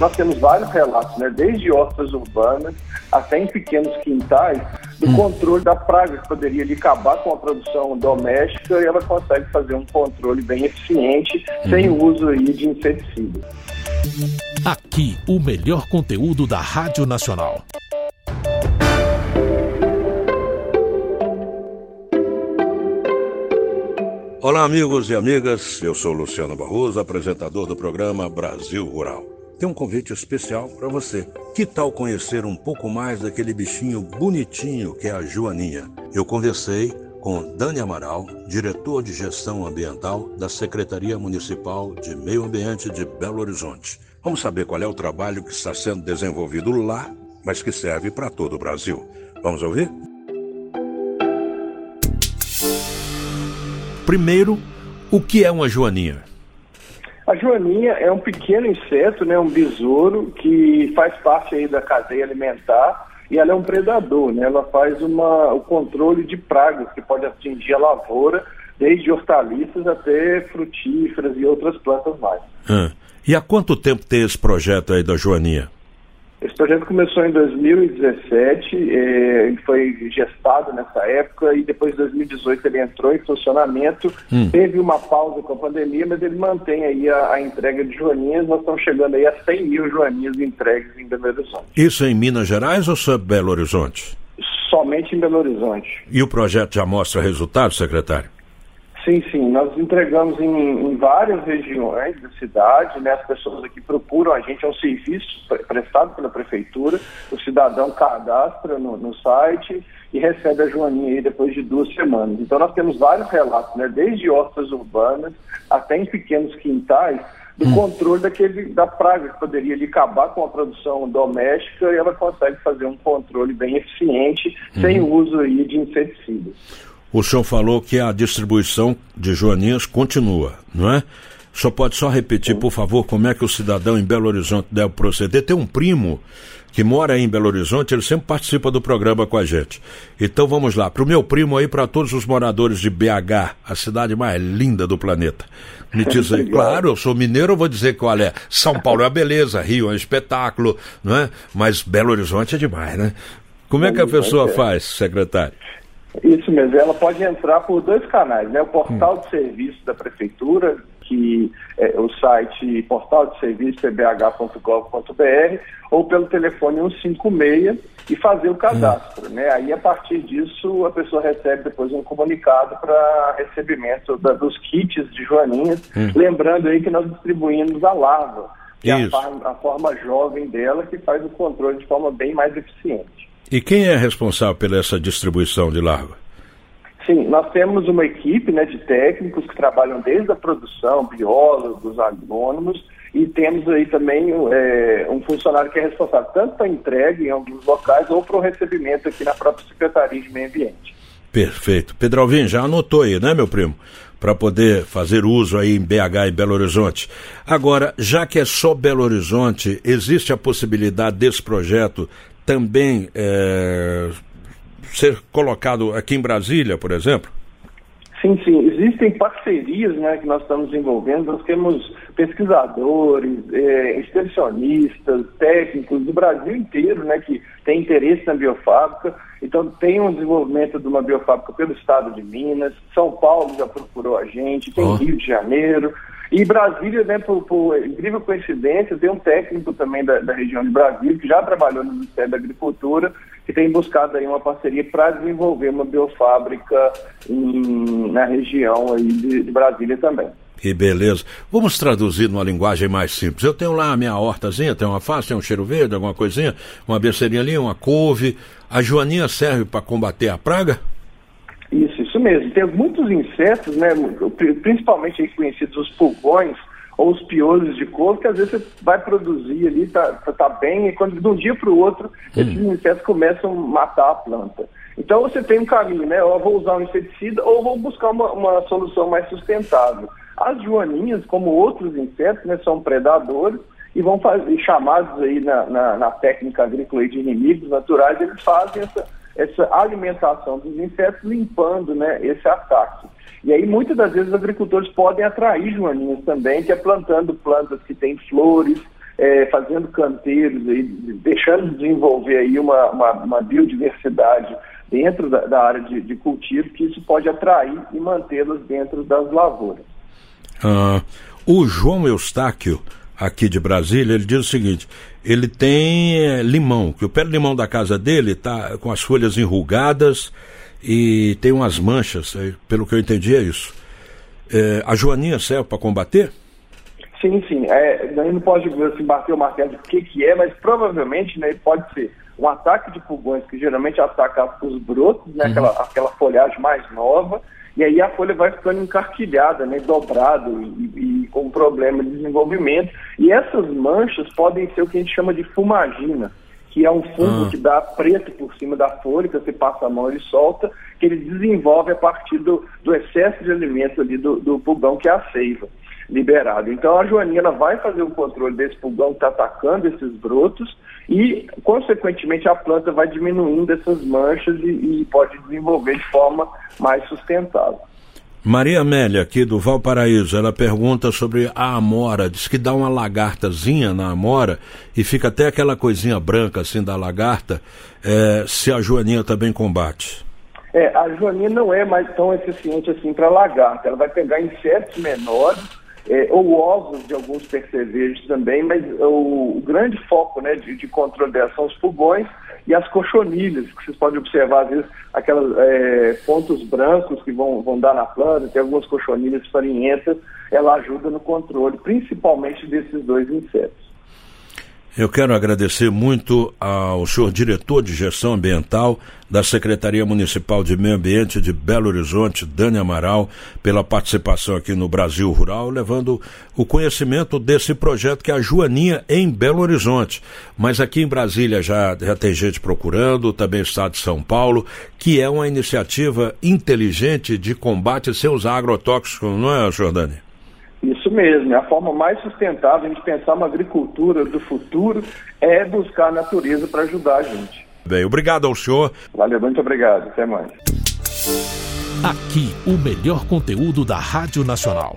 Nós temos vários relatos, né, desde hortas urbanas até em pequenos quintais, do hum. controle da praga que poderia acabar com a produção doméstica e ela consegue fazer um controle bem eficiente hum. sem o uso aí de inseticidas. Aqui, o melhor conteúdo da Rádio Nacional. Olá, amigos e amigas. Eu sou Luciano Barroso, apresentador do programa Brasil Rural. Tem um convite especial para você. Que tal conhecer um pouco mais daquele bichinho bonitinho que é a Joaninha? Eu conversei com Dani Amaral, diretor de gestão ambiental da Secretaria Municipal de Meio Ambiente de Belo Horizonte. Vamos saber qual é o trabalho que está sendo desenvolvido lá, mas que serve para todo o Brasil. Vamos ouvir? Primeiro, o que é uma joaninha? A joaninha é um pequeno inseto, né, um besouro que faz parte aí da cadeia alimentar e ela é um predador, né? Ela faz uma, o controle de pragas que pode atingir a lavoura, desde hortaliças até frutíferas e outras plantas mais. Ah, e há quanto tempo tem esse projeto aí da joaninha? Esse projeto começou em 2017, eh, ele foi gestado nessa época e depois de 2018 ele entrou em funcionamento. Hum. Teve uma pausa com a pandemia, mas ele mantém aí a, a, entrega de joaninhas. Nós estamos chegando aí a 100 mil joaninhas entregues em Belo Horizonte. Isso em Minas Gerais ou só Belo Horizonte? Somente em Belo Horizonte. E o projeto já mostra resultados, secretário? Sim, sim. Nós entregamos em, em, várias regiões da cidade, né? As pessoas aqui procuram a gente, é um serviço prestado pela prefeitura. O cidadão cadastra no, no site e recebe a joaninha aí depois de duas semanas. Então nós temos vários relatos, né? Desde hortas urbanas até em pequenos quintais, do hum. controle daquele, da praga que poderia ali, acabar com a produção doméstica e ela consegue fazer um controle bem eficiente sem o uso aí de inseticidas. O senhor falou que a distribuição de joaninhas continua, não é? O senhor pode só repetir, por favor, como é que o cidadão em Belo Horizonte deve proceder? Tem um primo que mora aí em Belo Horizonte, ele sempre participa do programa com a gente. Então vamos lá, para o meu primo aí, para todos os moradores de BH, a cidade mais linda do planeta. Me diz aí, claro, eu sou mineiro, eu vou dizer qual é. São Paulo é uma beleza, Rio é um espetáculo, não é? Mas Belo Horizonte é demais, né? Como é que a pessoa faz, secretário? Isso mesmo, ela pode entrar por dois canais, né? O portal hum. de serviço da prefeitura, que é o site portal de serviço pbh.gov.br, ou pelo telefone 156 e fazer o cadastro, hum. né? Aí a partir disso a pessoa recebe depois um comunicado para recebimento da, dos kits de joaninhas, hum. lembrando aí que nós distribuímos a larva, que Isso. é a, a forma jovem dela que faz o controle de forma bem mais eficiente. E quem é responsável pela essa distribuição de larva? Sim, nós temos uma equipe né, de técnicos que trabalham desde a produção, biólogos, agrônomos, e temos aí também é, um funcionário que é responsável tanto para entrega em alguns locais ou para o recebimento aqui na própria Secretaria de Meio Ambiente. Perfeito. Pedro Alvim, já anotou aí, né, meu primo? Para poder fazer uso aí em BH e Belo Horizonte. Agora, já que é só Belo Horizonte, existe a possibilidade desse projeto também é, ser colocado aqui em Brasília, por exemplo? Sim, sim. Existem parcerias né, que nós estamos desenvolvendo. Nós temos pesquisadores, é, extensionistas, técnicos do Brasil inteiro né, que têm interesse na biofábrica. Então, tem um desenvolvimento de uma biofábrica pelo estado de Minas. São Paulo já procurou a gente, tem oh. Rio de Janeiro. E Brasília, né, por, por, incrível coincidência, tem um técnico também da, da, região de Brasília que já trabalhou no Ministério da Agricultura, que tem buscado aí uma parceria para desenvolver uma biofábrica em, na região aí de, de Brasília também. Que beleza. Vamos traduzir numa linguagem mais simples. Eu tenho lá a minha hortazinha, tem uma face, tem um cheiro verde, alguma coisinha, uma besteirinha ali, uma couve. A joaninha serve para combater a praga? Mesmo. Tem muitos insetos, né, principalmente conhecidos os pulgões ou os piolhos de couve, que às vezes você vai produzir ali, tá, tá, tá bem, e quando de um dia para o outro, hum. esses insetos começam a matar a planta. Então você tem um caminho, né? Ou vou usar um inseticida ou vou buscar uma, uma solução mais sustentável. As joaninhas, como outros insetos, né, são predadores e vão fazer chamados aí na, na, na técnica agrícola de inimigos naturais, eles fazem essa essa alimentação dos insetos, limpando né, esse ataque. E aí, muitas das vezes, os agricultores podem atrair joaninhas também, que é plantando plantas que têm flores, é, fazendo canteiros, aí, deixando de desenvolver aí uma, uma, uma biodiversidade dentro da, da área de, de, cultivo, que isso pode atrair e mantê-las dentro das lavouras. Ah, o João Eustáquio, aqui de Brasília, ele diz o seguinte: ele tem é, limão, que o pé de limão da casa dele está com as folhas enrugadas e tem umas manchas, é, pelo que eu entendi é isso. É, a joaninha serve para combater? Sim, sim. É, não pode assim, bater o martelo de o que, que é, mas provavelmente né, pode ser um ataque de pulgões que geralmente ataca os brotos, né, uhum. aquela, aquela folhagem mais nova, e aí a folha vai ficando encarquilhada, né, dobrada e, com problema de desenvolvimento. E essas manchas podem ser o que a gente chama de fumagina, que é um fungo uhum. que dá preto por cima da folha, que você passa a mão e solta, que ele desenvolve a partir do, do excesso de alimento ali do, do pulgão, que é a seiva liberado. Então a joaninha ela vai fazer o controle desse pulgão que está atacando esses brotos e, consequentemente, a planta vai diminuindo essas manchas e, e pode desenvolver de forma mais sustentável. Maria Amélia, aqui do Valparaíso, ela pergunta sobre a amora. Diz que dá uma lagartazinha na amora e fica até aquela coisinha branca assim da lagarta, é, se a joaninha também combate. É, a joaninha não é mais tão eficiente assim para lagarta. Ela vai pegar insetos menores é, ou ovos de alguns percevejos também, mas o, o grande foco né, de, de, controle dela são os pulgões e as cochonilhas, que vocês podem observar, às vezes, aqueles é, pontos brancos que vão, vão dar na planta, tem algumas cochonilhas farinhentas, ela ajuda no controle, principalmente desses dois insetos. Eu quero agradecer muito ao senhor diretor de gestão ambiental da Secretaria Municipal de Meio Ambiente de Belo Horizonte, Dani Amaral, pela participação aqui no Brasil Rural, levando o conhecimento desse projeto que é a Joaninha em Belo Horizonte. Mas aqui em Brasília já, já tem gente procurando, também o Estado de São Paulo, que é uma iniciativa inteligente de combate sem usar agrotóxicos, não é, senhor Dani? Isso mesmo, é a forma mais sustentável de pensar uma agricultura do futuro é buscar a natureza para ajudar a gente. Bem, obrigado ao senhor. Valeu, muito obrigado. Até mais. Aqui, o melhor conteúdo da Rádio Nacional.